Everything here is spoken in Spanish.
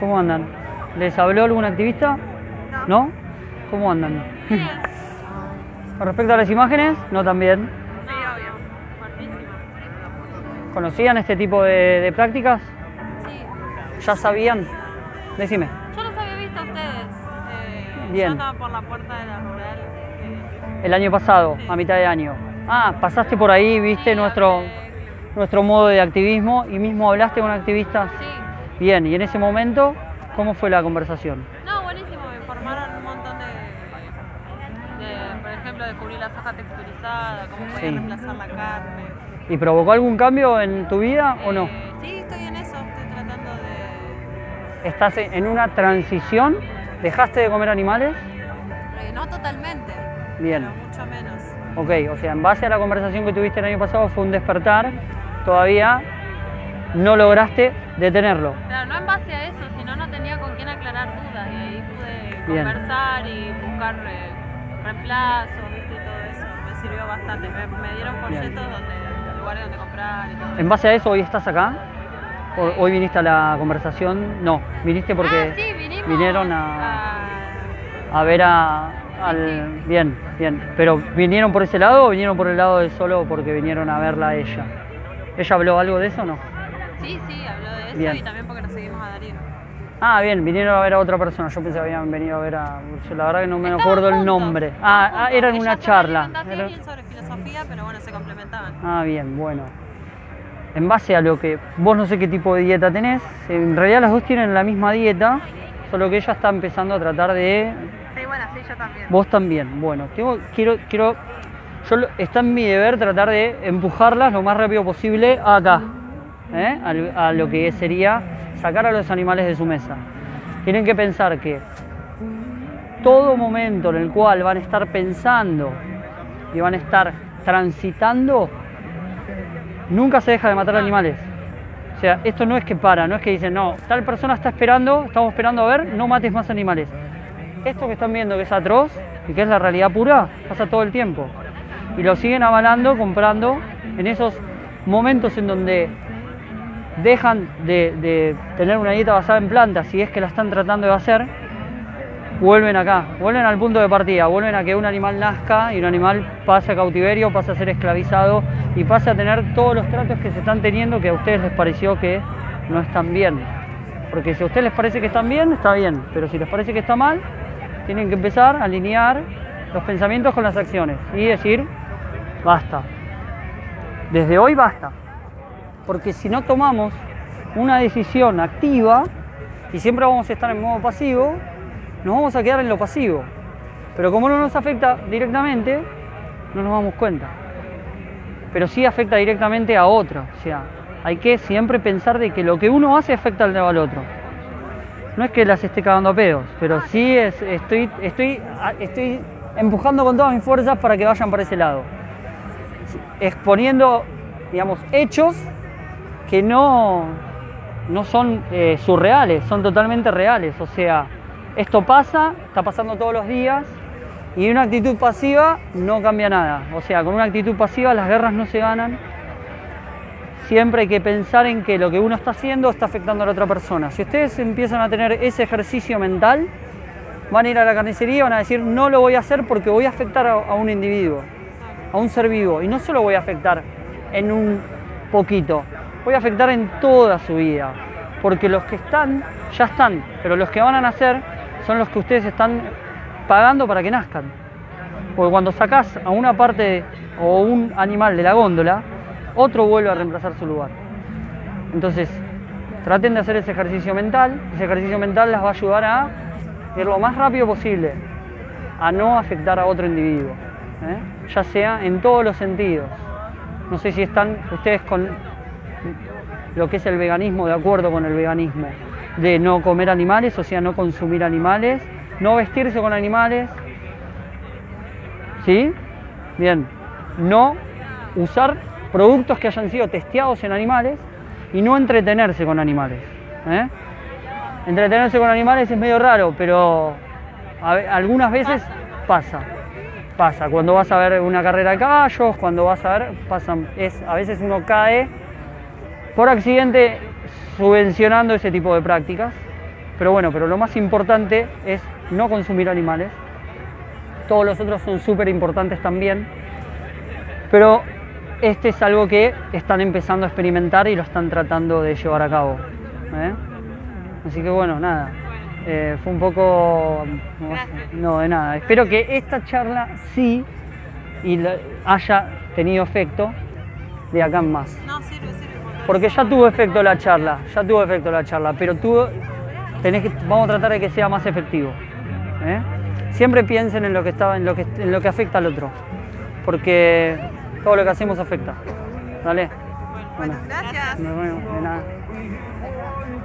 ¿Cómo andan? ¿Les habló algún activista? ¿No? ¿Cómo andan? Con respecto a las imágenes, no tan bien. Sí, obvio. ¿Conocían este tipo de, de prácticas? Sí. ¿Ya sabían? Decime. Yo los había visto a ustedes. Eh, Bien. Yo estaba por la puerta de la rural. eh, El año pasado, Sí. a mitad de año. Ah, pasaste por ahí, viste sí, nuestro, hablé- nuestro modo de activismo y mismo hablaste con activistas. Sí. Bien, y en ese momento, ¿cómo fue la conversación? No, buenísimo. Me informaron un montón de, de, por ejemplo, de cubrir la soja texturizada, cómo podía Sí. reemplazar la carne. ¿Y provocó algún cambio en tu vida o no? Eh, sí, estoy en eso. Estoy tratando de... ¿Estás en una transición? ¿Dejaste de comer animales? eh, no totalmente. Bien. Pero mucho menos. Ok, o sea, en base a la conversación que tuviste el año pasado fue un despertar, todavía no lograste detenerlo. No en base a eso, sino no tenía con quién aclarar dudas y ahí pude Bien. conversar y buscar eh, reemplazos, ¿viste? y todo eso. Me sirvió bastante. Me, me dieron folletos donde, lugares donde comprar y todo. En base a eso, ¿hoy estás acá? ¿O- ¿Hoy viniste a la conversación? No, viniste porque ah, sí, vinimos vinieron a, a ver a... Al... Bien, bien. ¿Pero vinieron por ese lado o vinieron por el lado de solo porque vinieron a verla a ella? ¿Ella habló algo de eso o no? Sí, sí, habló de eso Bien. y también porque nos seguimos a Darío. Ah, bien, vinieron a ver a otra persona. Yo pensé que habían venido a ver a... la verdad que no me Estaban acuerdo el nombre. Ah, ah, era en Ella una charla. Era- sobre filosofía, pero bueno, se complementaban. Ah, bien, bueno. En base a lo que vos no sé qué tipo de dieta tenés, en realidad las dos tienen la misma dieta, solo que ella está empezando a tratar de... Sí, bueno, sí, yo también. Vos también. Bueno, tengo, quiero, quiero... Yo lo- está en mi deber tratar de empujarlas lo más rápido posible acá, ¿eh? A lo que sería sacar a los animales de su mesa. Tienen que pensar que todo momento en el cual van a estar pensando y van a estar transitando, nunca se deja de matar animales. O sea, esto no es que para, no es que dicen, no, tal persona está esperando, estamos esperando a ver, no mates más animales. Esto que están viendo que es atroz y que es la realidad pura, pasa todo el tiempo. Y lo siguen avalando, comprando en esos momentos en donde dejan de, tener una dieta basada en plantas, si es que la están tratando de hacer, vuelven acá, vuelven al punto de partida, vuelven a que un animal nazca y un animal pase a cautiverio, pase a ser esclavizado y pase a tener todos los tratos que se están teniendo que a ustedes les pareció que no están bien. Porque si a ustedes les parece que están bien, está bien, pero si les parece que está mal, tienen que empezar a alinear los pensamientos con las acciones y decir, basta. Desde hoy basta. Porque si no tomamos una decisión activa y siempre vamos a estar en modo pasivo, nos vamos a quedar en lo pasivo. Pero como no nos afecta directamente, no nos damos cuenta. Pero sí afecta directamente a otro. O sea, hay que siempre pensar de que lo que uno hace afecta al, otro. No es que las esté cagando a pedos, pero sí es, estoy, estoy, estoy empujando con todas mis fuerzas para que vayan para ese lado. Exponiendo, digamos, hechos que no, no son eh, surreales, son totalmente reales. O sea, esto pasa, está pasando todos los días y una actitud pasiva no cambia nada. O sea, con una actitud pasiva las guerras no se ganan. Siempre hay que pensar en que lo que uno está haciendo está afectando a la otra persona. Si ustedes empiezan a tener ese ejercicio mental, van a ir a la carnicería y van a decir no lo voy a hacer porque voy a afectar a, un individuo, a un ser vivo. Y no solo voy a afectar en un poquito, a afectar en toda su vida. Porque los que están, ya están, pero los que van a nacer son los que ustedes están pagando para que nazcan. Porque cuando sacás a una parte o un animal de la góndola, otro vuelve a reemplazar su lugar. Entonces, traten de hacer ese ejercicio mental. Ese ejercicio mental las va a ayudar a ir lo más rápido posible, a no afectar a otro individuo, ¿eh? ya sea en todos los sentidos. No sé si están ustedes con lo que es el veganismo, de acuerdo con el veganismo, de no comer animales, o sea, no consumir animales, no vestirse con animales, ¿sí? Bien, no usar productos que hayan sido testeados en animales y no entretenerse con animales. ¿eh? Entretenerse con animales es medio raro, pero a algunas veces pasa. Pasa. Cuando vas a ver una carrera de caballos, cuando vas a ver, pasan, es, a veces uno cae por accidente subvencionando ese tipo de prácticas. Pero bueno, pero lo más importante es no consumir animales. Todos los otros son súper importantes también. Pero este es algo que están empezando a experimentar y lo están tratando de llevar a cabo. ¿eh? Así que bueno, nada. Eh, fue un poco... No, de nada. Espero que esta charla sí y haya tenido efecto de acá en más. No, sirve. Porque ya tuvo efecto la charla, ya tuvo efecto la charla, pero tú tenés que, vamos a tratar de que sea más efectivo. ¿eh? Siempre piensen en lo que está, en lo que, en lo que afecta al otro, porque todo lo que hacemos afecta. Dale. Bueno, Bueno. gracias. Nos vemos. De nada.